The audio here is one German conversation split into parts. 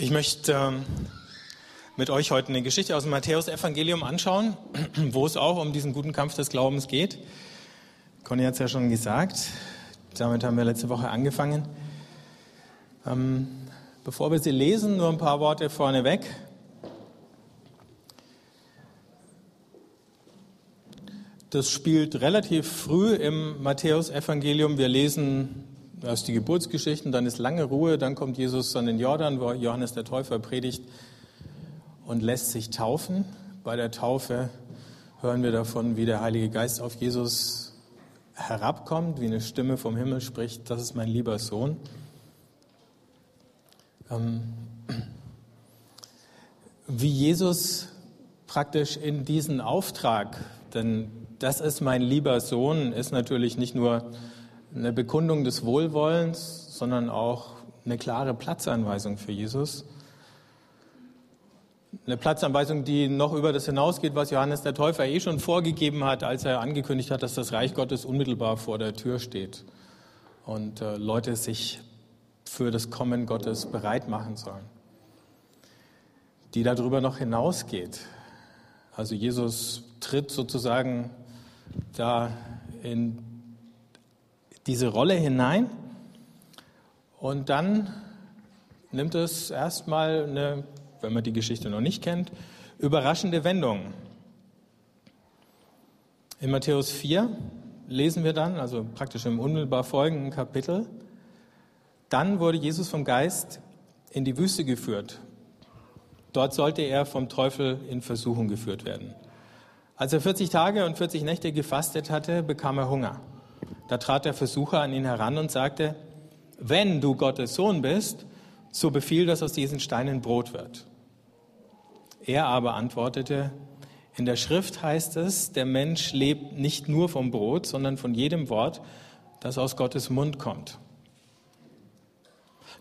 Ich möchte ähm, mit euch heute eine Geschichte aus dem Matthäus-Evangelium anschauen, wo es auch um diesen guten Kampf des Glaubens geht. Conny hat es ja schon gesagt. Damit haben wir letzte Woche angefangen. Ähm, bevor wir sie lesen, nur ein paar Worte vorneweg. Das spielt relativ früh im Matthäus-Evangelium. Wir lesen Erst die Geburtsgeschichten, dann ist lange Ruhe, dann kommt Jesus an den Jordan, wo Johannes der Täufer predigt und lässt sich taufen. Bei der Taufe hören wir davon, wie der Heilige Geist auf Jesus herabkommt, wie eine Stimme vom Himmel spricht, das ist mein lieber Sohn. Ähm, wie Jesus praktisch in diesen Auftrag, denn das ist mein lieber Sohn, ist natürlich nicht nur eine Bekundung des Wohlwollens, sondern auch eine klare Platzanweisung für Jesus. Eine Platzanweisung, die noch über das hinausgeht, was Johannes der Täufer eh schon vorgegeben hat, als er angekündigt hat, dass das Reich Gottes unmittelbar vor der Tür steht und äh, Leute sich für das Kommen Gottes bereit machen sollen. Die darüber noch hinausgeht. Also Jesus tritt sozusagen da in diese Rolle hinein und dann nimmt es erstmal eine, wenn man die Geschichte noch nicht kennt, überraschende Wendung. In Matthäus 4 lesen wir dann, also praktisch im unmittelbar folgenden Kapitel, dann wurde Jesus vom Geist in die Wüste geführt. Dort sollte er vom Teufel in Versuchung geführt werden. Als er 40 Tage und 40 Nächte gefastet hatte, bekam er Hunger. Da trat der Versucher an ihn heran und sagte, wenn du Gottes Sohn bist, so befiehl, dass aus diesen Steinen Brot wird. Er aber antwortete, in der Schrift heißt es, der Mensch lebt nicht nur vom Brot, sondern von jedem Wort, das aus Gottes Mund kommt.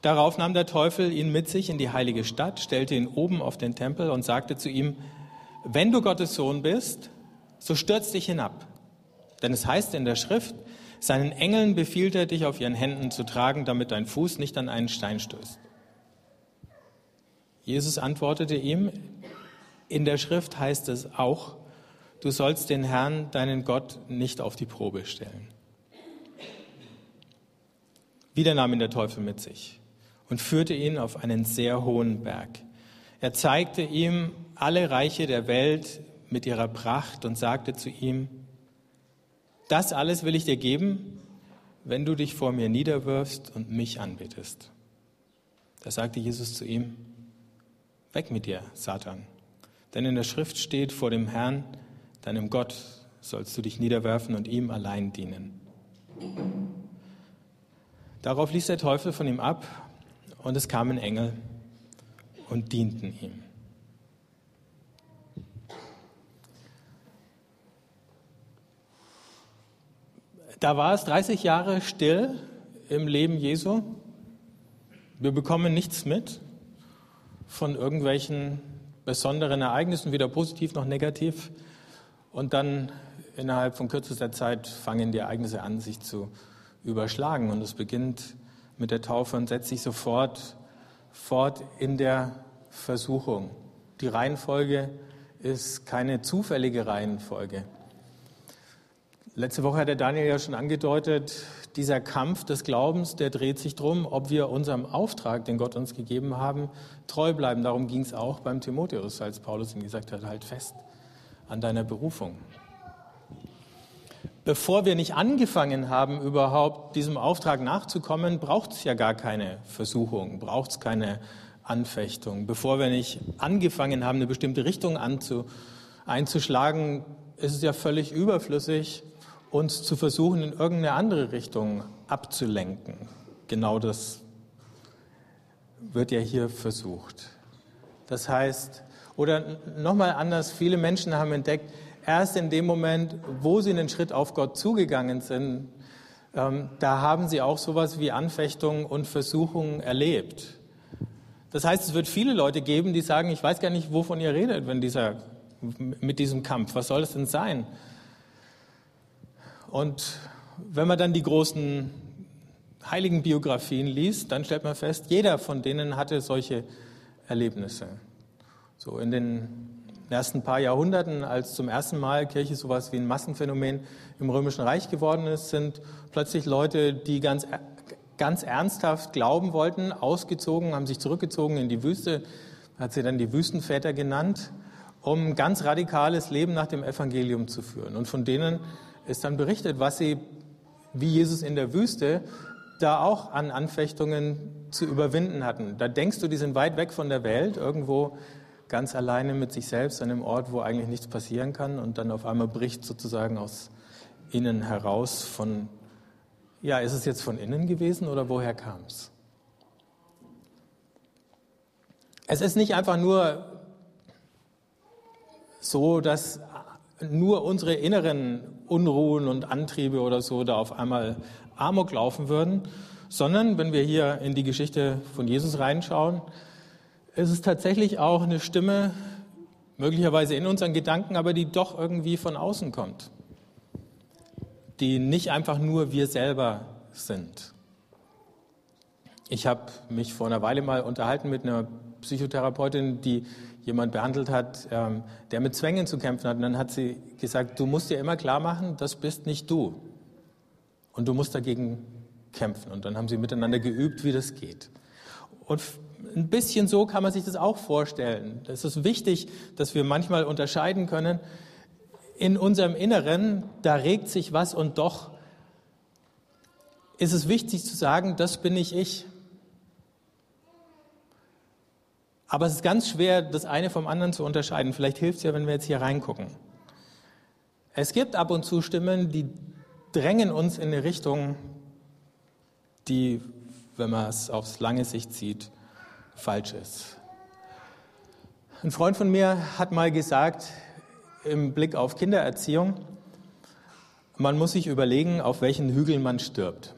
Darauf nahm der Teufel ihn mit sich in die heilige Stadt, stellte ihn oben auf den Tempel und sagte zu ihm, wenn du Gottes Sohn bist, so stürz dich hinab. Denn es heißt in der Schrift, seinen Engeln befiehlt er, dich auf ihren Händen zu tragen, damit dein Fuß nicht an einen Stein stößt. Jesus antwortete ihm, in der Schrift heißt es auch, du sollst den Herrn, deinen Gott, nicht auf die Probe stellen. Wieder nahm ihn der Teufel mit sich und führte ihn auf einen sehr hohen Berg. Er zeigte ihm alle Reiche der Welt mit ihrer Pracht und sagte zu ihm, das alles will ich dir geben, wenn du dich vor mir niederwirfst und mich anbetest. Da sagte Jesus zu ihm, weg mit dir, Satan. Denn in der Schrift steht, vor dem Herrn, deinem Gott, sollst du dich niederwerfen und ihm allein dienen. Darauf ließ der Teufel von ihm ab und es kamen Engel und dienten ihm. Da war es 30 Jahre still im Leben Jesu. Wir bekommen nichts mit von irgendwelchen besonderen Ereignissen, weder positiv noch negativ. Und dann innerhalb von kürzester Zeit fangen die Ereignisse an, sich zu überschlagen. Und es beginnt mit der Taufe und setzt sich sofort fort in der Versuchung. Die Reihenfolge ist keine zufällige Reihenfolge. Letzte Woche hat der Daniel ja schon angedeutet, dieser Kampf des Glaubens, der dreht sich darum, ob wir unserem Auftrag, den Gott uns gegeben haben, treu bleiben. Darum ging es auch beim Timotheus, als Paulus ihm gesagt hat, halt fest an deiner Berufung. Bevor wir nicht angefangen haben, überhaupt diesem Auftrag nachzukommen, braucht es ja gar keine Versuchung, braucht es keine Anfechtung. Bevor wir nicht angefangen haben, eine bestimmte Richtung einzuschlagen, ist es ja völlig überflüssig, uns zu versuchen, in irgendeine andere Richtung abzulenken. Genau das wird ja hier versucht. Das heißt, oder nochmal anders, viele Menschen haben entdeckt, erst in dem Moment, wo sie einen Schritt auf Gott zugegangen sind, ähm, da haben sie auch sowas wie Anfechtungen und Versuchungen erlebt. Das heißt, es wird viele Leute geben, die sagen, ich weiß gar nicht, wovon ihr redet, wenn dieser, mit diesem Kampf. Was soll es denn sein? Und wenn man dann die großen heiligen Biografien liest, dann stellt man fest, jeder von denen hatte solche Erlebnisse. So in den ersten paar Jahrhunderten, als zum ersten Mal Kirche sowas wie ein Massenphänomen im Römischen Reich geworden ist, sind plötzlich Leute, die ganz, ganz ernsthaft glauben wollten, ausgezogen, haben sich zurückgezogen in die Wüste, hat sie dann die Wüstenväter genannt, um ganz radikales Leben nach dem Evangelium zu führen. Und von denen ist dann berichtet, was sie, wie Jesus in der Wüste, da auch an Anfechtungen zu überwinden hatten. Da denkst du, die sind weit weg von der Welt, irgendwo ganz alleine mit sich selbst an einem Ort, wo eigentlich nichts passieren kann und dann auf einmal bricht sozusagen aus innen heraus von, ja, ist es jetzt von innen gewesen oder woher kam es? Es ist nicht einfach nur so, dass nur unsere inneren Unruhen und Antriebe oder so da auf einmal Amok laufen würden, sondern wenn wir hier in die Geschichte von Jesus reinschauen, es ist tatsächlich auch eine Stimme, möglicherweise in unseren Gedanken, aber die doch irgendwie von außen kommt, die nicht einfach nur wir selber sind. Ich habe mich vor einer Weile mal unterhalten mit einer Psychotherapeutin, die jemand behandelt hat, ähm, der mit Zwängen zu kämpfen hat. Und dann hat sie gesagt, du musst dir immer klar machen, das bist nicht du. Und du musst dagegen kämpfen. Und dann haben sie miteinander geübt, wie das geht. Und ein bisschen so kann man sich das auch vorstellen. Es ist wichtig, dass wir manchmal unterscheiden können, in unserem Inneren, da regt sich was und doch ist es wichtig zu sagen, das bin nicht ich. Aber es ist ganz schwer, das eine vom anderen zu unterscheiden. Vielleicht hilft es ja, wenn wir jetzt hier reingucken. Es gibt ab und zu Stimmen, die drängen uns in eine Richtung, die, wenn man es aufs lange Sicht sieht, falsch ist. Ein Freund von mir hat mal gesagt, im Blick auf Kindererziehung, man muss sich überlegen, auf welchen Hügeln man stirbt.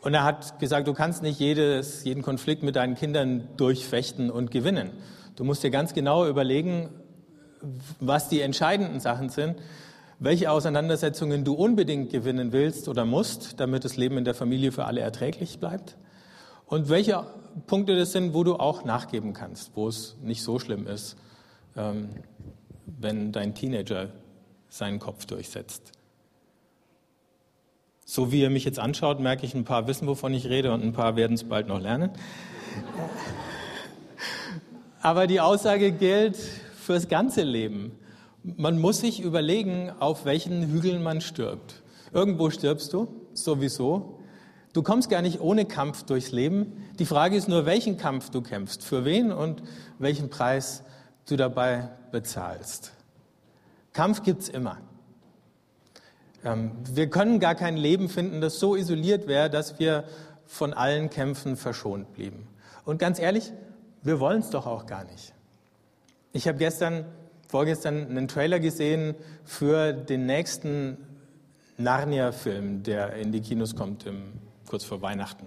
Und er hat gesagt, du kannst nicht jedes, jeden Konflikt mit deinen Kindern durchfechten und gewinnen. Du musst dir ganz genau überlegen, was die entscheidenden Sachen sind welche Auseinandersetzungen du unbedingt gewinnen willst oder musst, damit das Leben in der Familie für alle erträglich bleibt. Und welche Punkte das sind, wo du auch nachgeben kannst, wo es nicht so schlimm ist, ähm, wenn dein Teenager seinen Kopf durchsetzt. So wie ihr mich jetzt anschaut, merke ich, ein paar wissen, wovon ich rede und ein paar werden es bald noch lernen. Aber die Aussage gilt fürs ganze Leben man muss sich überlegen, auf welchen Hügeln man stirbt. Irgendwo stirbst du, sowieso. Du kommst gar nicht ohne Kampf durchs Leben. Die Frage ist nur, welchen Kampf du kämpfst, für wen und welchen Preis du dabei bezahlst. Kampf gibt's immer. Ähm, wir können gar kein Leben finden, das so isoliert wäre, dass wir von allen Kämpfen verschont blieben. Und ganz ehrlich, wir wollen es doch auch gar nicht. Ich habe gestern vorgestern einen Trailer gesehen für den nächsten Narnia-Film, der in die Kinos kommt, im, kurz vor Weihnachten.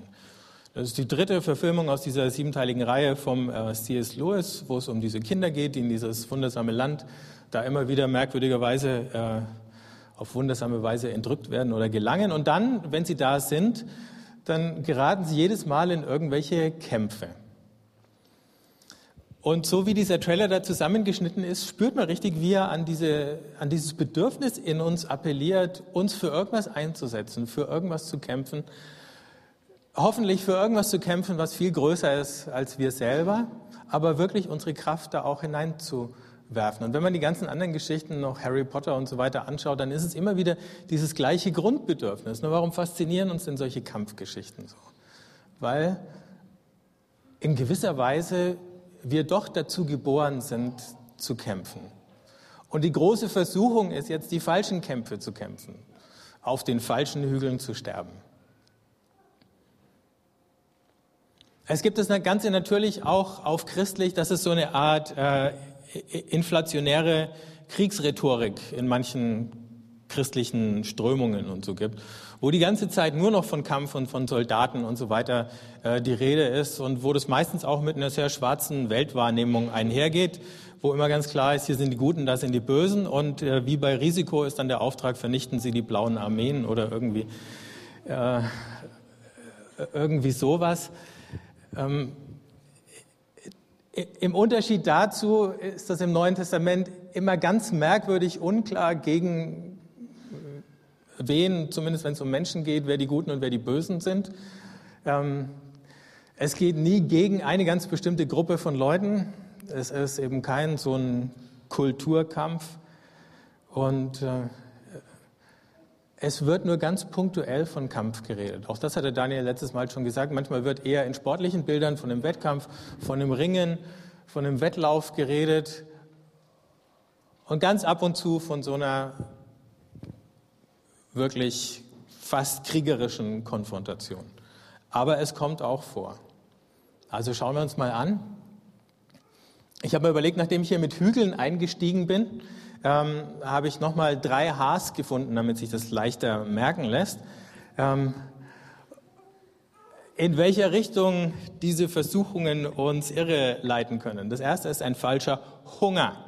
Das ist die dritte Verfilmung aus dieser siebenteiligen Reihe vom äh, C.S. Lewis, wo es um diese Kinder geht, die in dieses wundersame Land da immer wieder merkwürdigerweise äh, auf wundersame Weise entrückt werden oder gelangen. Und dann, wenn sie da sind, dann geraten sie jedes Mal in irgendwelche Kämpfe. Und so wie dieser Trailer da zusammengeschnitten ist, spürt man richtig, wie er an, diese, an dieses Bedürfnis in uns appelliert, uns für irgendwas einzusetzen, für irgendwas zu kämpfen. Hoffentlich für irgendwas zu kämpfen, was viel größer ist als wir selber, aber wirklich unsere Kraft da auch hineinzuwerfen. Und wenn man die ganzen anderen Geschichten, noch Harry Potter und so weiter anschaut, dann ist es immer wieder dieses gleiche Grundbedürfnis. Nur warum faszinieren uns denn solche Kampfgeschichten so? Weil in gewisser Weise wir doch dazu geboren sind, zu kämpfen. Und die große Versuchung ist jetzt, die falschen Kämpfe zu kämpfen, auf den falschen Hügeln zu sterben. Es gibt das Ganze natürlich auch auf christlich, dass es so eine Art äh, inflationäre Kriegsrhetorik in manchen christlichen Strömungen und so gibt, wo die ganze Zeit nur noch von Kampf und von Soldaten und so weiter äh, die Rede ist und wo das meistens auch mit einer sehr schwarzen Weltwahrnehmung einhergeht, wo immer ganz klar ist, hier sind die Guten, da sind die Bösen und äh, wie bei Risiko ist dann der Auftrag, vernichten Sie die blauen Armeen oder irgendwie äh, irgendwie sowas. Ähm, Im Unterschied dazu ist das im Neuen Testament immer ganz merkwürdig unklar, gegen wen, zumindest wenn es um Menschen geht, wer die Guten und wer die Bösen sind. Ähm, es geht nie gegen eine ganz bestimmte Gruppe von Leuten. Es ist eben kein so ein Kulturkampf. Und äh, es wird nur ganz punktuell von Kampf geredet. Auch das hatte Daniel letztes Mal schon gesagt. Manchmal wird eher in sportlichen Bildern von einem Wettkampf, von einem Ringen, von einem Wettlauf geredet. Und ganz ab und zu von so einer wirklich fast kriegerischen Konfrontation. Aber es kommt auch vor. Also schauen wir uns mal an. Ich habe mir überlegt, nachdem ich hier mit Hügeln eingestiegen bin, ähm, habe ich nochmal drei Hs gefunden, damit sich das leichter merken lässt. Ähm, in welcher Richtung diese Versuchungen uns irre leiten können. Das erste ist ein falscher Hunger.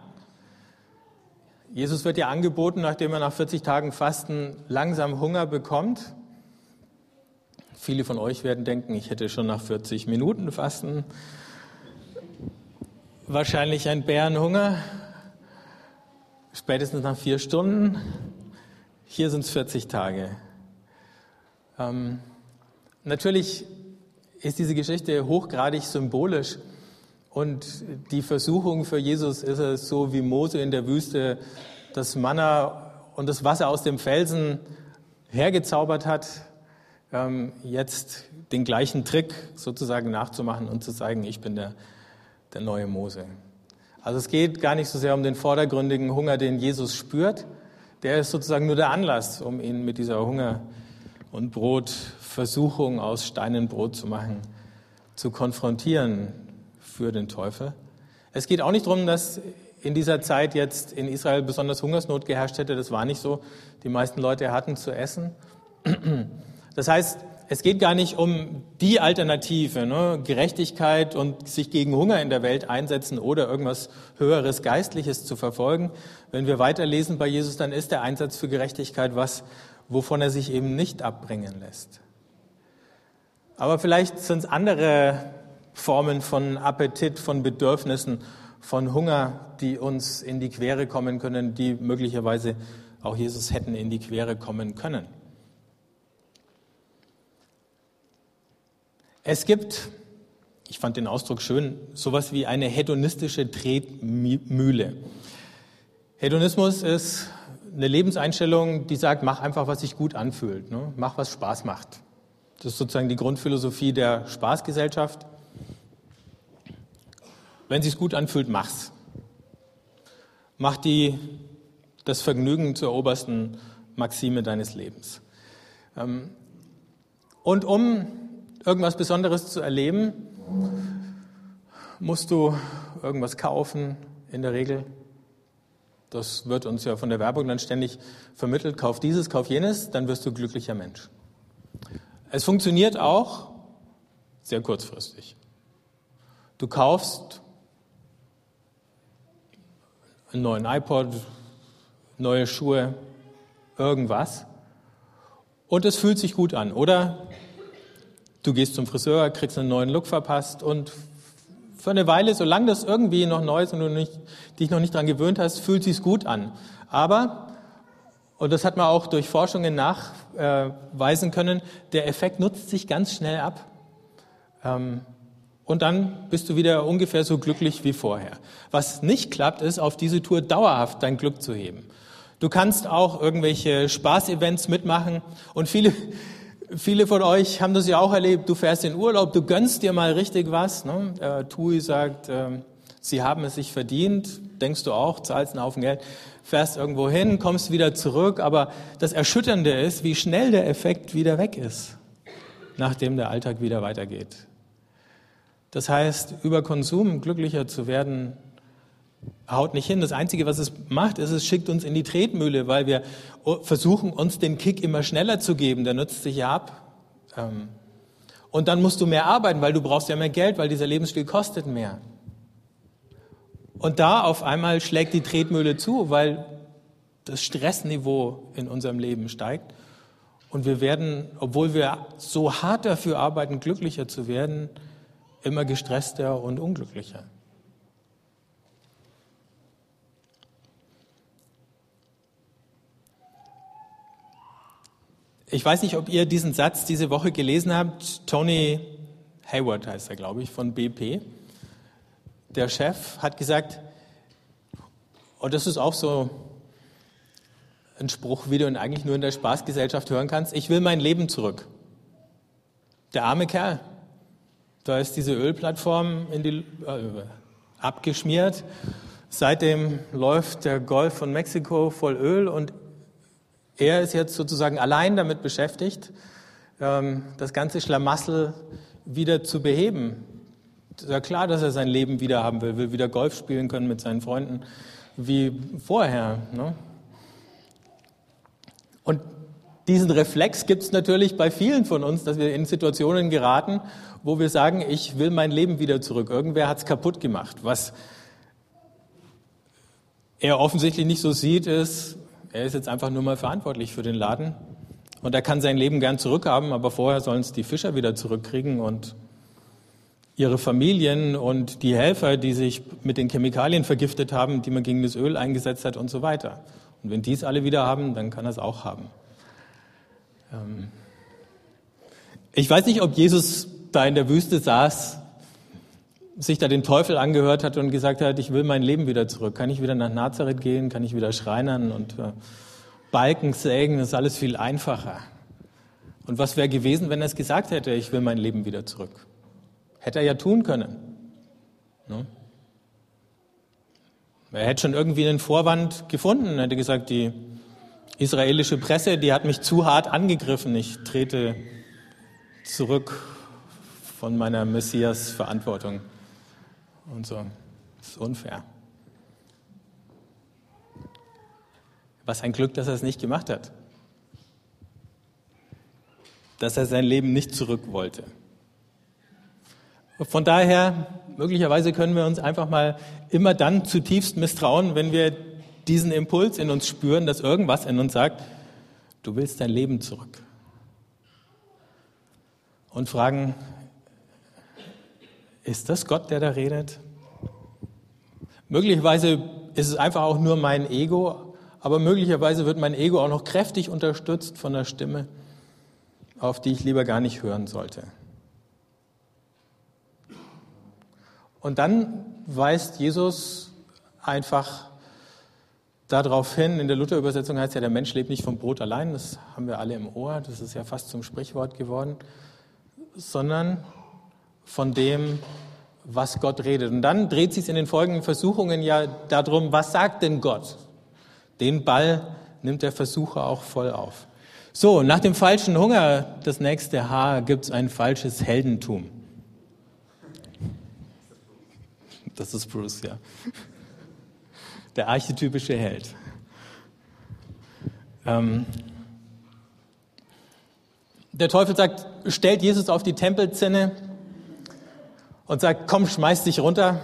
Jesus wird ja angeboten, nachdem er nach 40 Tagen Fasten langsam Hunger bekommt. Viele von euch werden denken, ich hätte schon nach 40 Minuten Fasten wahrscheinlich einen Bärenhunger spätestens nach vier Stunden. Hier sind es 40 Tage. Ähm, natürlich ist diese Geschichte hochgradig symbolisch und die Versuchung für Jesus ist es so wie Mose in der Wüste das Manna und das Wasser aus dem Felsen hergezaubert hat, ähm, jetzt den gleichen Trick sozusagen nachzumachen und zu zeigen, ich bin der, der neue Mose. Also es geht gar nicht so sehr um den vordergründigen Hunger, den Jesus spürt. Der ist sozusagen nur der Anlass, um ihn mit dieser Hunger- und Brotversuchung aus Steinen Brot zu machen, zu konfrontieren für den Teufel. Es geht auch nicht darum, dass in dieser Zeit jetzt in Israel besonders Hungersnot geherrscht hätte. Das war nicht so. Die meisten Leute hatten zu essen. Das heißt, es geht gar nicht um die Alternative, ne? Gerechtigkeit und sich gegen Hunger in der Welt einsetzen oder irgendwas Höheres, Geistliches zu verfolgen. Wenn wir weiterlesen bei Jesus, dann ist der Einsatz für Gerechtigkeit was, wovon er sich eben nicht abbringen lässt. Aber vielleicht sind es andere Formen von Appetit, von Bedürfnissen, von Hunger, die uns in die Quere kommen können, die möglicherweise auch Jesus hätten in die Quere kommen können. Es gibt, ich fand den Ausdruck schön, sowas wie eine hedonistische Tretmühle. Hedonismus ist eine Lebenseinstellung, die sagt, mach einfach, was sich gut anfühlt, ne? mach, was Spaß macht. Das ist sozusagen die Grundphilosophie der Spaßgesellschaft. Wenn es sich gut anfühlt, mach's. Mach die, das Vergnügen zur obersten Maxime deines Lebens. Ähm, und um irgendwas Besonderes zu erleben, musst du irgendwas kaufen, in der Regel. Das wird uns ja von der Werbung dann ständig vermittelt. Kauf dieses, kauf jenes, dann wirst du glücklicher Mensch. Es funktioniert auch sehr kurzfristig. Du kaufst einen neuen iPod, neue Schuhe, irgendwas und es fühlt sich gut an. Oder Du gehst zum Friseur, kriegst einen neuen Look verpasst und für eine Weile, solange das irgendwie noch neu ist und du nicht, dich noch nicht dran gewöhnt hast, fühlt sich's gut an. Aber, und das hat man auch durch Forschungen nachweisen können, der Effekt nutzt sich ganz schnell ab. Ähm, und dann bist du wieder ungefähr so glücklich wie vorher. Was nicht klappt, ist, auf diese Tour dauerhaft dein Glück zu heben. Du kannst auch irgendwelche Spaßevents mitmachen und viele, Viele von euch haben das ja auch erlebt. Du fährst in Urlaub, du gönnst dir mal richtig was. Ne? Äh, Tui sagt, äh, sie haben es sich verdient. Denkst du auch, zahlst einen Haufen Geld, fährst irgendwo hin, kommst wieder zurück. Aber das Erschütternde ist, wie schnell der Effekt wieder weg ist, nachdem der Alltag wieder weitergeht. Das heißt, über Konsum glücklicher zu werden, haut nicht hin. Das Einzige, was es macht, ist, es schickt uns in die Tretmühle, weil wir versuchen, uns den Kick immer schneller zu geben. Der nutzt sich ja ab. Ähm, und dann musst du mehr arbeiten, weil du brauchst ja mehr Geld, weil dieser Lebensstil kostet mehr. Und da auf einmal schlägt die Tretmühle zu, weil das Stressniveau in unserem Leben steigt. Und wir werden, obwohl wir so hart dafür arbeiten, glücklicher zu werden, immer gestresster und unglücklicher. Ich weiß nicht, ob ihr diesen Satz diese Woche gelesen habt. Tony Hayward heißt er, glaube ich, von BP. Der Chef hat gesagt, und das ist auch so ein Spruch, wie du ihn eigentlich nur in der Spaßgesellschaft hören kannst, ich will mein Leben zurück. Der arme Kerl. Da ist diese Ölplattform die, äh, abgeschmiert. Seitdem läuft der Golf von Mexiko voll Öl und er ist jetzt sozusagen allein damit beschäftigt, ähm, das ganze Schlamassel wieder zu beheben. Ist ja klar, dass er sein Leben wieder haben will, will wieder Golf spielen können mit seinen Freunden wie vorher. Ne? Und diesen Reflex gibt es natürlich bei vielen von uns, dass wir in Situationen geraten, wo wir sagen, ich will mein Leben wieder zurück. Irgendwer hat es kaputt gemacht. Was er offensichtlich nicht so sieht, ist, er ist jetzt einfach nur mal verantwortlich für den Laden und er kann sein Leben gern zurückhaben, aber vorher sollen es die Fischer wieder zurückkriegen und ihre Familien und die Helfer, die sich mit den Chemikalien vergiftet haben, die man gegen das Öl eingesetzt hat und so weiter. Und wenn die es alle wieder haben, dann kann er es auch haben. Ähm ich weiß nicht, ob Jesus da in der Wüste saß, sich da den Teufel angehört hat und gesagt hat, ich will mein Leben wieder zurück. Kann ich wieder nach Nazareth gehen? Kann ich wieder schreinern und äh, Balken sägen? Das ist alles viel einfacher. Und was wäre gewesen, wenn er es gesagt hätte, ich will mein Leben wieder zurück? Hätte er ja tun können. Ne? Er hätte schon irgendwie einen Vorwand gefunden, er hätte gesagt, die israelische Presse, die hat mich zu hart angegriffen, ich trete zurück von meiner Messias-Verantwortung und so. Das ist unfair. Was ein Glück, dass er es nicht gemacht hat. Dass er sein Leben nicht zurück wollte. Von daher, möglicherweise können wir uns einfach mal immer dann zutiefst misstrauen, wenn wir diesen Impuls in uns spüren, dass irgendwas in uns sagt, du willst dein Leben zurück. Und fragen, ist das Gott, der da redet? Möglicherweise ist es einfach auch nur mein Ego, aber möglicherweise wird mein Ego auch noch kräftig unterstützt von der Stimme, auf die ich lieber gar nicht hören sollte. Und dann weist Jesus einfach darauf hin, in der Luther-Übersetzung heißt ja, der Mensch lebt nicht vom Brot allein, das haben wir alle im Ohr, das ist ja fast zum Sprichwort geworden, sondern von dem, was Gott redet. Und dann dreht sich in den folgenden Versuchungen ja darum, was sagt denn Gott? Den Ball nimmt der Versucher auch voll auf. So, nach dem falschen Hunger, das nächste Haar, gibt es ein falsches Heldentum. Das ist Bruce, ja. Der archetypische Held. Ähm, der Teufel sagt, stellt Jesus auf die Tempelzinne und sagt, komm, schmeiß dich runter.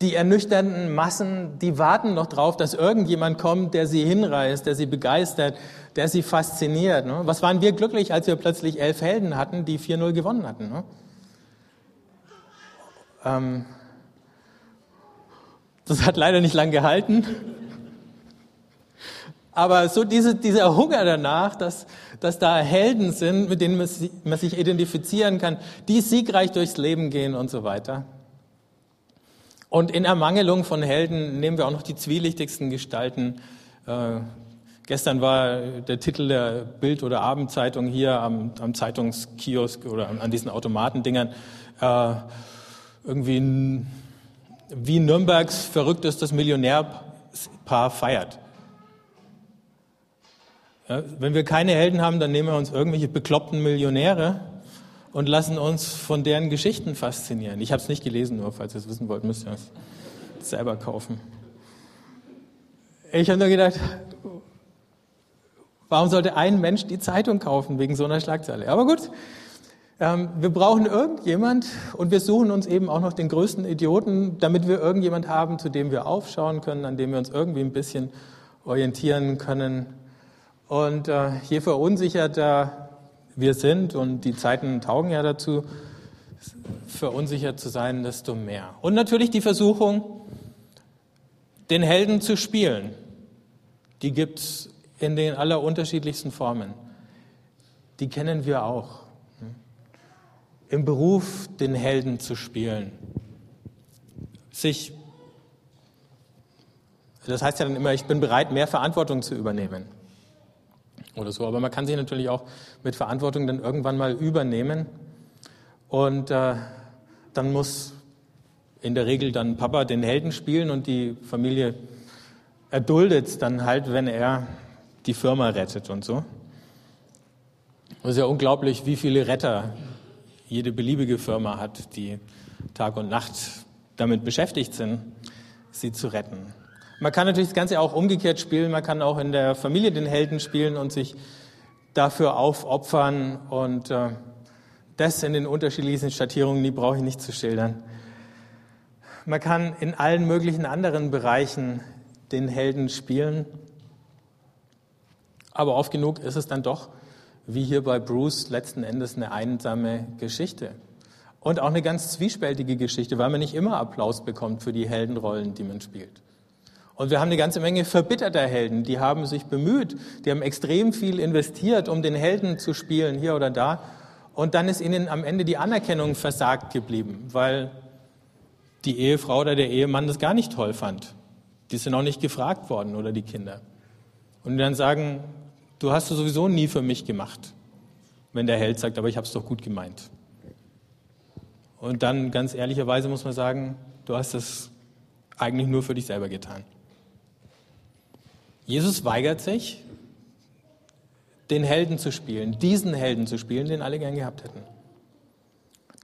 Die ernüchternden Massen, die warten noch drauf, dass irgendjemand kommt, der sie hinreißt, der sie begeistert, der sie fasziniert. Ne? Was waren wir glücklich, als wir plötzlich elf Helden hatten, die 4-0 gewonnen hatten. Ne? Ähm, das hat leider nicht lang gehalten. Aber so diese, dieser Hunger danach, dass, dass da Helden sind, mit denen man sich identifizieren kann, die siegreich durchs Leben gehen und so weiter. Und in Ermangelung von Helden nehmen wir auch noch die zwielichtigsten Gestalten. Äh, gestern war der Titel der Bild- oder Abendzeitung hier am, am Zeitungskiosk oder an diesen Automatendingern. Äh, irgendwie wie Nürnbergs verrücktestes Millionärpaar feiert. Ja, wenn wir keine Helden haben, dann nehmen wir uns irgendwelche bekloppten Millionäre und lassen uns von deren Geschichten faszinieren. Ich habe es nicht gelesen, nur falls ihr es wissen wollt, müsst ihr es selber kaufen. Ich habe nur gedacht, warum sollte ein Mensch die Zeitung kaufen wegen so einer Schlagzeile? Aber gut, ähm, wir brauchen irgendjemand und wir suchen uns eben auch noch den größten Idioten, damit wir irgendjemand haben, zu dem wir aufschauen können, an dem wir uns irgendwie ein bisschen orientieren können. Und äh, je verunsicherter wir sind, und die Zeiten taugen ja dazu, verunsichert zu sein, desto mehr. Und natürlich die Versuchung, den Helden zu spielen. Die gibt es in den allerunterschiedlichsten Formen. Die kennen wir auch. Im Beruf den Helden zu spielen. Sich, das heißt ja dann immer, ich bin bereit, mehr Verantwortung zu übernehmen. Oder so. Aber man kann sich natürlich auch mit Verantwortung dann irgendwann mal übernehmen. Und äh, dann muss in der Regel dann Papa den Helden spielen und die Familie erduldet es dann halt, wenn er die Firma rettet und so. Es ist ja unglaublich, wie viele Retter jede beliebige Firma hat, die Tag und Nacht damit beschäftigt sind, sie zu retten. Man kann natürlich das Ganze auch umgekehrt spielen. Man kann auch in der Familie den Helden spielen und sich dafür aufopfern. Und äh, das in den unterschiedlichsten Schattierungen, die brauche ich nicht zu schildern. Man kann in allen möglichen anderen Bereichen den Helden spielen. Aber oft genug ist es dann doch, wie hier bei Bruce, letzten Endes eine einsame Geschichte. Und auch eine ganz zwiespältige Geschichte, weil man nicht immer Applaus bekommt für die Heldenrollen, die man spielt. Und wir haben eine ganze Menge verbitterter Helden, die haben sich bemüht, die haben extrem viel investiert, um den Helden zu spielen, hier oder da. Und dann ist ihnen am Ende die Anerkennung versagt geblieben, weil die Ehefrau oder der Ehemann das gar nicht toll fand. Die sind auch nicht gefragt worden oder die Kinder. Und die dann sagen, du hast es sowieso nie für mich gemacht, wenn der Held sagt, aber ich habe es doch gut gemeint. Und dann ganz ehrlicherweise muss man sagen, du hast es eigentlich nur für dich selber getan. Jesus weigert sich, den Helden zu spielen, diesen Helden zu spielen, den alle gern gehabt hätten.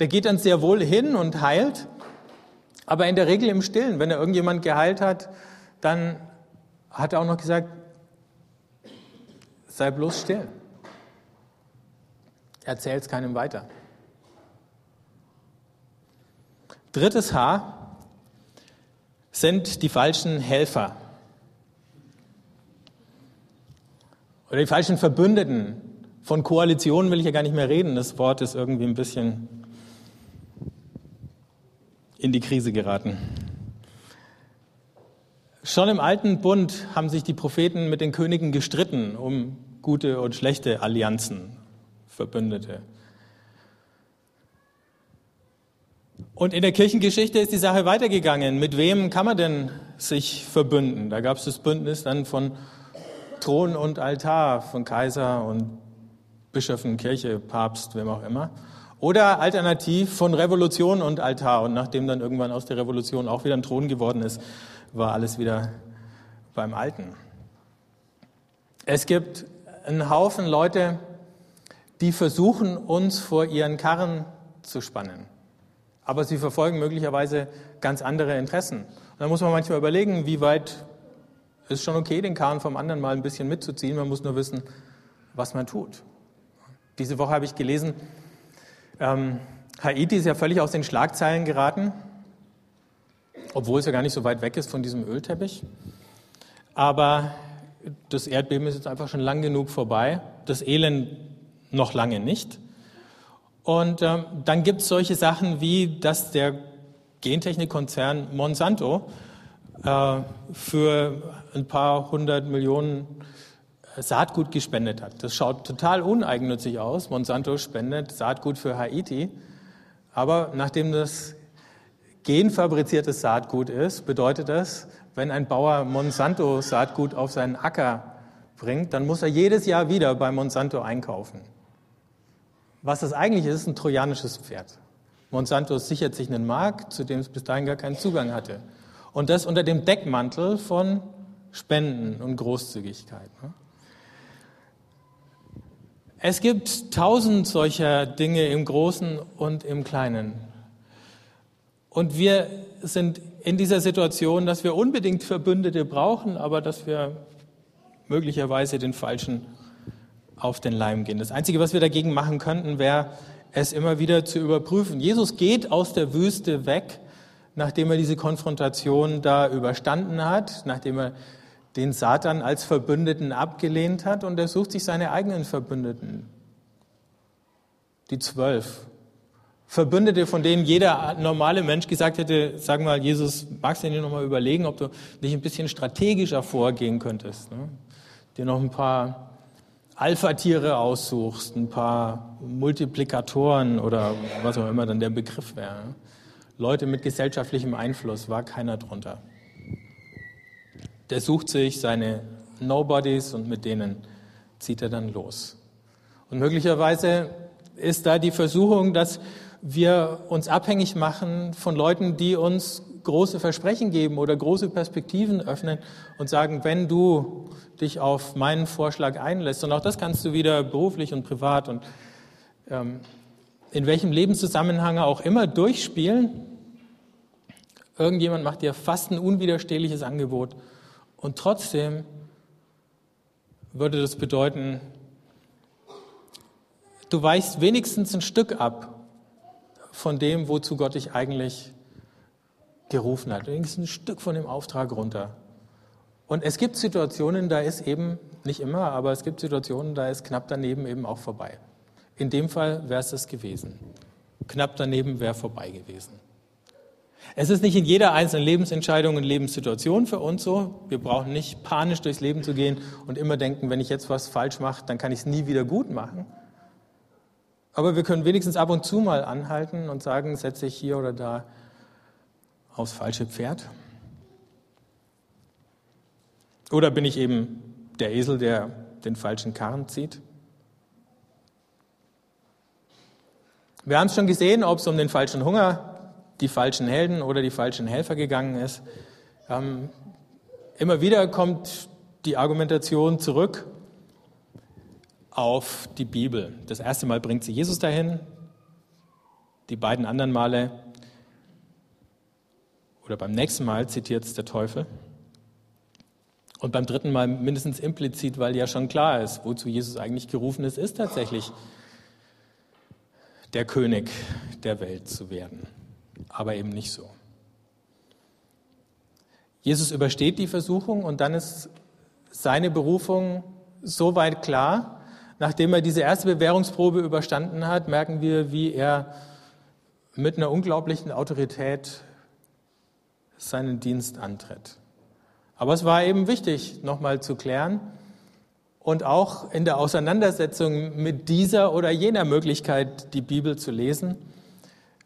Der geht dann sehr wohl hin und heilt, aber in der Regel im Stillen. Wenn er irgendjemand geheilt hat, dann hat er auch noch gesagt, sei bloß still. Erzähl es keinem weiter. Drittes H sind die falschen Helfer oder die falschen Verbündeten. Von Koalitionen will ich ja gar nicht mehr reden. Das Wort ist irgendwie ein bisschen in die Krise geraten. Schon im alten Bund haben sich die Propheten mit den Königen gestritten um gute und schlechte Allianzen, Verbündete. Und in der Kirchengeschichte ist die Sache weitergegangen. Mit wem kann man denn sich verbünden? Da gab es das Bündnis dann von Thron und Altar, von Kaiser und Bischöfen, Kirche, Papst, wem auch immer. Oder alternativ von Revolution und Altar. Und nachdem dann irgendwann aus der Revolution auch wieder ein Thron geworden ist, war alles wieder beim Alten. Es gibt einen Haufen Leute, die versuchen, uns vor ihren Karren zu spannen. Aber sie verfolgen möglicherweise ganz andere Interessen. Und da muss man manchmal überlegen, wie weit ist schon okay, den Karren vom anderen mal ein bisschen mitzuziehen. Man muss nur wissen, was man tut. Diese Woche habe ich gelesen, ähm, Haiti ist ja völlig aus den Schlagzeilen geraten, obwohl es ja gar nicht so weit weg ist von diesem Ölteppich. Aber das Erdbeben ist jetzt einfach schon lang genug vorbei, das Elend noch lange nicht. Und ähm, dann gibt es solche Sachen wie, dass der Gentechnikkonzern Monsanto äh, für ein paar hundert Millionen Saatgut gespendet hat. Das schaut total uneigennützig aus. Monsanto spendet Saatgut für Haiti. Aber nachdem das genfabriziertes Saatgut ist, bedeutet das, wenn ein Bauer Monsanto Saatgut auf seinen Acker bringt, dann muss er jedes Jahr wieder bei Monsanto einkaufen. Was das eigentlich ist, ist ein trojanisches Pferd. Monsanto sichert sich einen Markt, zu dem es bis dahin gar keinen Zugang hatte. Und das unter dem Deckmantel von Spenden und Großzügigkeit. Ne? Es gibt tausend solcher Dinge im Großen und im Kleinen. Und wir sind in dieser Situation, dass wir unbedingt Verbündete brauchen, aber dass wir möglicherweise den Falschen auf den Leim gehen. Das Einzige, was wir dagegen machen könnten, wäre, es immer wieder zu überprüfen. Jesus geht aus der Wüste weg nachdem er diese Konfrontation da überstanden hat, nachdem er den Satan als Verbündeten abgelehnt hat und er sucht sich seine eigenen Verbündeten. Die zwölf. Verbündete, von denen jeder normale Mensch gesagt hätte, sag mal, Jesus, magst du dir nochmal überlegen, ob du nicht ein bisschen strategischer vorgehen könntest? Ne? Dir noch ein paar Alpha-Tiere aussuchst, ein paar Multiplikatoren oder was auch immer dann der Begriff wäre. Leute mit gesellschaftlichem Einfluss, war keiner drunter. Der sucht sich seine Nobodies und mit denen zieht er dann los. Und möglicherweise ist da die Versuchung, dass wir uns abhängig machen von Leuten, die uns große Versprechen geben oder große Perspektiven öffnen und sagen, wenn du dich auf meinen Vorschlag einlässt, und auch das kannst du wieder beruflich und privat und ähm, in welchem Lebenszusammenhang auch immer durchspielen, irgendjemand macht dir fast ein unwiderstehliches Angebot und trotzdem würde das bedeuten, du weichst wenigstens ein Stück ab von dem, wozu Gott dich eigentlich gerufen hat. Wenigstens ein Stück von dem Auftrag runter. Und es gibt Situationen, da ist eben, nicht immer, aber es gibt Situationen, da ist knapp daneben eben auch vorbei. In dem Fall wäre es das gewesen. Knapp daneben wäre vorbei gewesen. Es ist nicht in jeder einzelnen Lebensentscheidung und Lebenssituation für uns so. Wir brauchen nicht panisch durchs Leben zu gehen und immer denken, wenn ich jetzt was falsch mache, dann kann ich es nie wieder gut machen. Aber wir können wenigstens ab und zu mal anhalten und sagen, setze ich hier oder da aufs falsche Pferd? Oder bin ich eben der Esel, der den falschen Karren zieht? Wir haben es schon gesehen, ob es um den falschen Hunger, die falschen Helden oder die falschen Helfer gegangen ist. Ähm, immer wieder kommt die Argumentation zurück auf die Bibel. Das erste Mal bringt sie Jesus dahin, die beiden anderen Male oder beim nächsten Mal zitiert es der Teufel. Und beim dritten Mal mindestens implizit, weil ja schon klar ist, wozu Jesus eigentlich gerufen ist, ist tatsächlich der König der Welt zu werden. Aber eben nicht so. Jesus übersteht die Versuchung und dann ist seine Berufung so weit klar, nachdem er diese erste Bewährungsprobe überstanden hat, merken wir, wie er mit einer unglaublichen Autorität seinen Dienst antritt. Aber es war eben wichtig, nochmal zu klären und auch in der Auseinandersetzung mit dieser oder jener Möglichkeit, die Bibel zu lesen,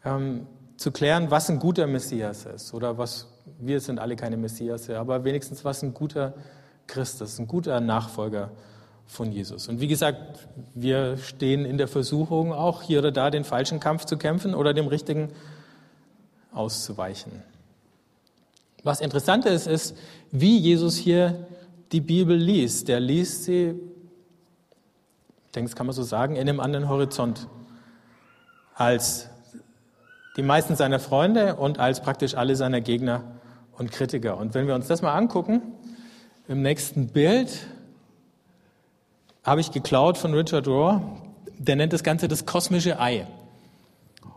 ähm, zu klären, was ein guter Messias ist oder was, wir sind alle keine Messias, aber wenigstens was ein guter Christ ist, ein guter Nachfolger von Jesus. Und wie gesagt, wir stehen in der Versuchung, auch hier oder da den falschen Kampf zu kämpfen oder dem richtigen auszuweichen. Was interessant ist, ist, wie Jesus hier die Bibel liest. Der liest sie, ich denke, das kann man so sagen, in einem anderen Horizont als die meisten seiner Freunde und als praktisch alle seiner Gegner und Kritiker. Und wenn wir uns das mal angucken, im nächsten Bild habe ich geklaut von Richard Rohr, der nennt das Ganze das kosmische Ei.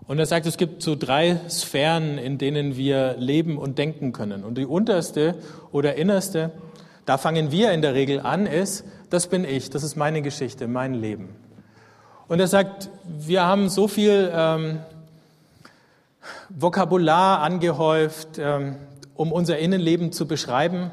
Und er sagt, es gibt so drei Sphären, in denen wir leben und denken können. Und die unterste oder innerste, da fangen wir in der Regel an, ist, das bin ich, das ist meine Geschichte, mein Leben. Und er sagt, wir haben so viel ähm, Vokabular angehäuft, ähm, um unser Innenleben zu beschreiben,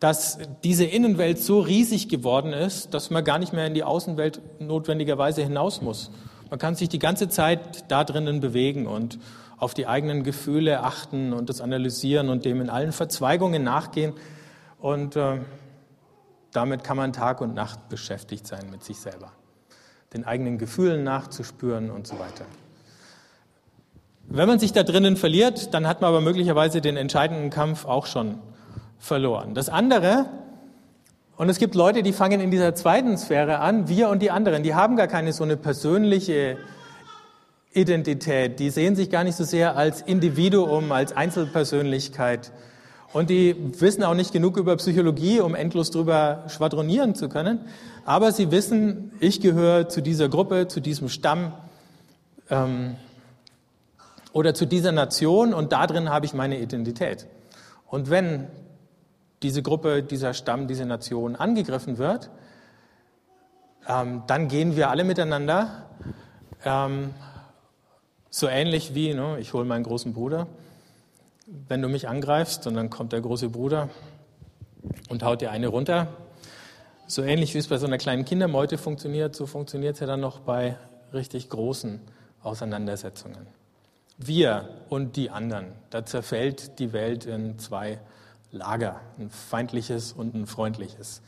dass diese Innenwelt so riesig geworden ist, dass man gar nicht mehr in die Außenwelt notwendigerweise hinaus muss. Man kann sich die ganze Zeit da drinnen bewegen und auf die eigenen Gefühle achten und das analysieren und dem in allen Verzweigungen nachgehen. Und äh, damit kann man Tag und Nacht beschäftigt sein mit sich selber, den eigenen Gefühlen nachzuspüren und so weiter. Wenn man sich da drinnen verliert, dann hat man aber möglicherweise den entscheidenden Kampf auch schon verloren. Das andere, und es gibt Leute, die fangen in dieser zweiten Sphäre an, wir und die anderen, die haben gar keine so eine persönliche Identität, die sehen sich gar nicht so sehr als Individuum, als Einzelpersönlichkeit. Und die wissen auch nicht genug über Psychologie, um endlos drüber schwadronieren zu können. Aber sie wissen, ich gehöre zu dieser Gruppe, zu diesem Stamm ähm, oder zu dieser Nation und darin habe ich meine Identität. Und wenn diese Gruppe, dieser Stamm, diese Nation angegriffen wird, ähm, dann gehen wir alle miteinander, ähm, so ähnlich wie, ne, ich hole meinen großen Bruder, wenn du mich angreifst und dann kommt der große Bruder und haut dir eine runter. So ähnlich wie es bei so einer kleinen Kindermeute funktioniert, so funktioniert es ja dann noch bei richtig großen Auseinandersetzungen. Wir und die anderen, da zerfällt die Welt in zwei Lager, ein feindliches und ein freundliches.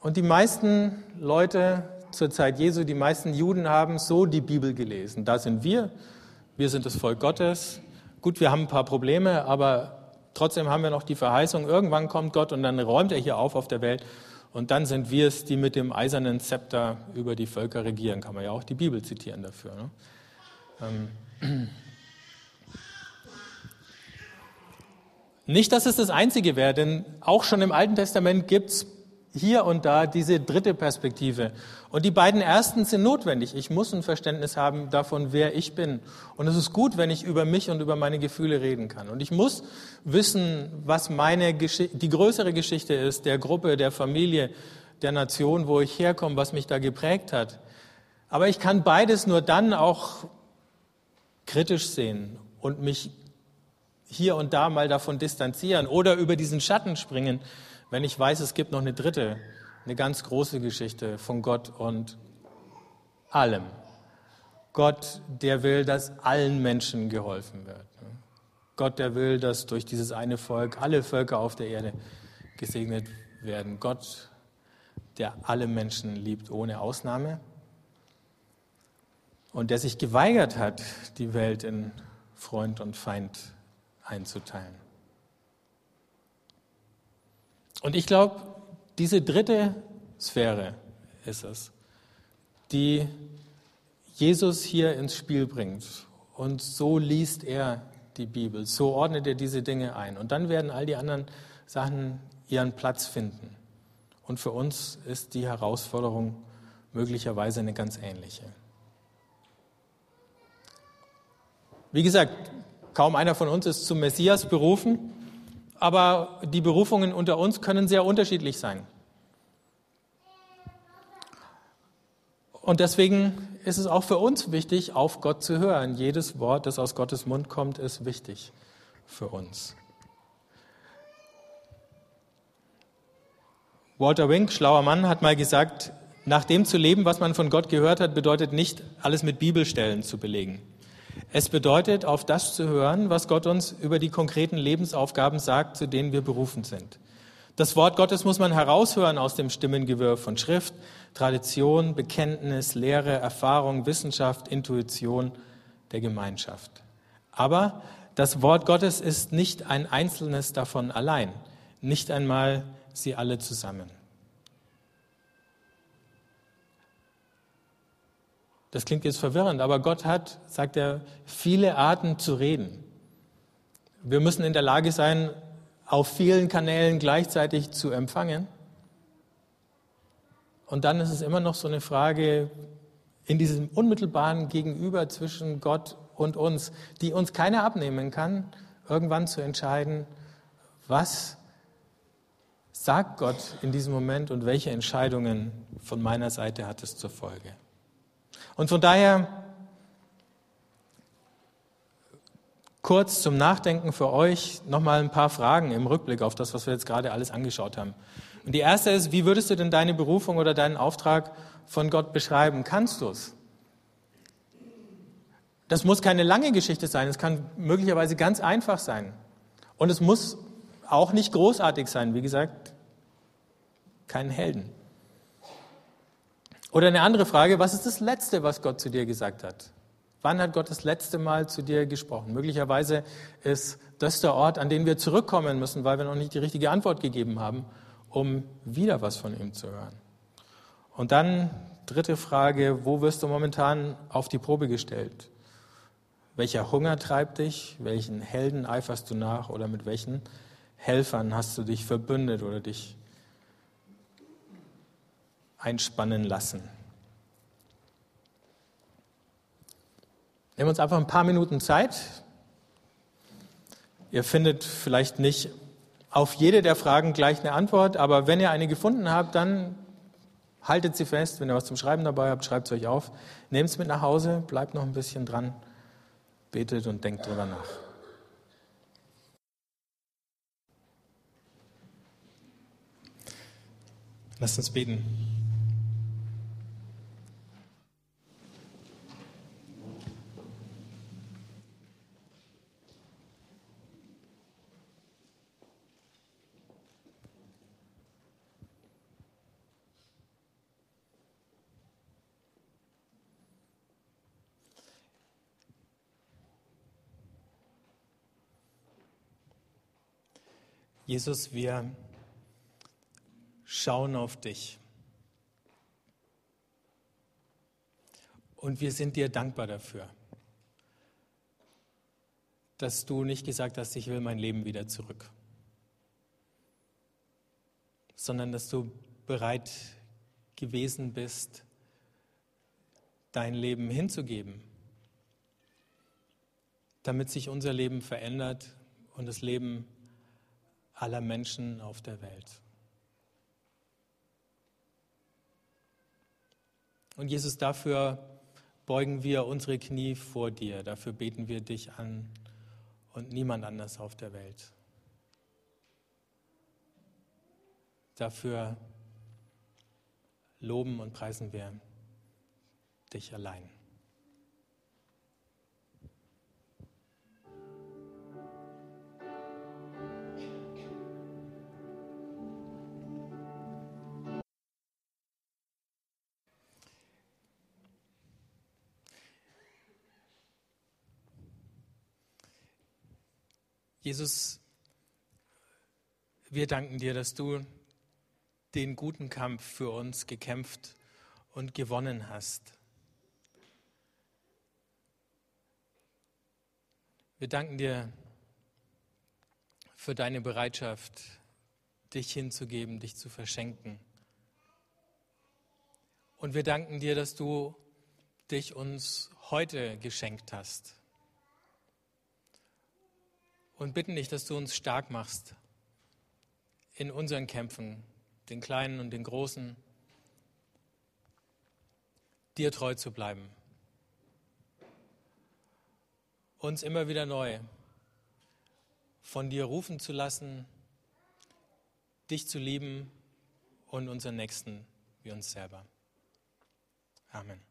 Und die meisten Leute zur Zeit Jesu, die meisten Juden haben so die Bibel gelesen. Da sind wir, wir sind das Volk Gottes. Gut, wir haben ein paar Probleme, aber trotzdem haben wir noch die Verheißung, irgendwann kommt Gott und dann räumt er hier auf auf der Welt. Und dann sind wir es, die mit dem eisernen Zepter über die Völker regieren. Kann man ja auch die Bibel zitieren dafür. Ne? Ähm. Nicht, dass es das Einzige wäre, denn auch schon im Alten Testament gibt es hier und da diese dritte Perspektive. Und die beiden ersten sind notwendig. Ich muss ein Verständnis haben davon, wer ich bin. Und es ist gut, wenn ich über mich und über meine Gefühle reden kann. Und ich muss wissen, was meine Gesch die größere Geschichte ist, der Gruppe, der Familie, der Nation, wo ich herkomme, was mich da geprägt hat. Aber ich kann beides nur dann auch kritisch sehen und mich hier und da mal davon distanzieren oder über diesen Schatten springen, wenn ich weiß, es gibt noch eine dritte, eine ganz große Geschichte von Gott und allem. Gott, der will, dass allen Menschen geholfen wird. Gott, der will, dass durch dieses eine Volk alle Völker auf der Erde gesegnet werden. Gott, der alle Menschen liebt, ohne Ausnahme. Und der sich geweigert hat, die Welt in Freund und Feind einzuteilen. Und ich glaube, diese dritte Sphäre ist es, die Jesus hier ins Spiel bringt. Und so liest er die Bibel, so ordnet er diese Dinge ein. Und dann werden all die anderen Sachen ihren Platz finden. Und für uns ist die Herausforderung möglicherweise eine ganz ähnliche. Wie gesagt, kaum einer von uns ist zum Messias berufen aber die Berufungen unter uns können sehr unterschiedlich sein. Und deswegen ist es auch für uns wichtig, auf Gott zu hören. Jedes Wort, das aus Gottes Mund kommt, ist wichtig für uns. Walter Wink, schlauer Mann, hat mal gesagt, nach dem zu leben, was man von Gott gehört hat, bedeutet nicht, alles mit Bibelstellen zu belegen. Es bedeutet, auf das zu hören, was Gott uns über die konkreten Lebensaufgaben sagt, zu denen wir berufen sind. Das Wort Gottes muss man heraushören aus dem Stimmengewirr von Schrift, Tradition, Bekenntnis, Lehre, Erfahrung, Wissenschaft, Intuition der Gemeinschaft. Aber das Wort Gottes ist nicht ein einzelnes davon allein, nicht einmal sie alle zusammen. Das klingt jetzt verwirrend, aber Gott hat, sagt er, viele Arten zu reden. Wir müssen in der Lage sein, auf vielen Kanälen gleichzeitig zu empfangen. Und dann ist es immer noch so eine Frage in diesem unmittelbaren Gegenüber zwischen Gott und uns, die uns keiner abnehmen kann, irgendwann zu entscheiden, was sagt Gott in diesem Moment und welche Entscheidungen von meiner Seite hat es zur Folge. Und von daher kurz zum Nachdenken für euch nochmal ein paar Fragen im Rückblick auf das, was wir jetzt gerade alles angeschaut haben. Und die erste ist, wie würdest du denn deine Berufung oder deinen Auftrag von Gott beschreiben? Kannst du es? Das muss keine lange Geschichte sein, es kann möglicherweise ganz einfach sein. Und es muss auch nicht großartig sein, wie gesagt, keinen Helden. Oder eine andere Frage, was ist das Letzte, was Gott zu dir gesagt hat? Wann hat Gott das letzte Mal zu dir gesprochen? Möglicherweise ist das der Ort, an den wir zurückkommen müssen, weil wir noch nicht die richtige Antwort gegeben haben, um wieder was von ihm zu hören. Und dann dritte Frage, wo wirst du momentan auf die Probe gestellt? Welcher Hunger treibt dich? Welchen Helden eiferst du nach? Oder mit welchen Helfern hast du dich verbündet oder dich einspannen lassen. Nehmen wir uns einfach ein paar Minuten Zeit. Ihr findet vielleicht nicht auf jede der Fragen gleich eine Antwort, aber wenn ihr eine gefunden habt, dann haltet sie fest. Wenn ihr was zum Schreiben dabei habt, schreibt es euch auf. Nehmt es mit nach Hause, bleibt noch ein bisschen dran, betet und denkt drüber nach. Lasst uns beten. Jesus, wir schauen auf dich. Und wir sind dir dankbar dafür, dass du nicht gesagt hast, ich will mein Leben wieder zurück, sondern dass du bereit gewesen bist, dein Leben hinzugeben, damit sich unser Leben verändert und das Leben verändert aller Menschen auf der Welt. Und Jesus, dafür beugen wir unsere Knie vor dir, dafür beten wir dich an und niemand anders auf der Welt. Dafür loben und preisen wir dich allein. Jesus, wir danken dir, dass du den guten Kampf für uns gekämpft und gewonnen hast. Wir danken dir für deine Bereitschaft, dich hinzugeben, dich zu verschenken. Und wir danken dir, dass du dich uns heute geschenkt hast und bitten dich, dass du uns stark machst in unseren Kämpfen, den kleinen und den großen, dir treu zu bleiben. Uns immer wieder neu von dir rufen zu lassen, dich zu lieben und unseren Nächsten wie uns selber. Amen.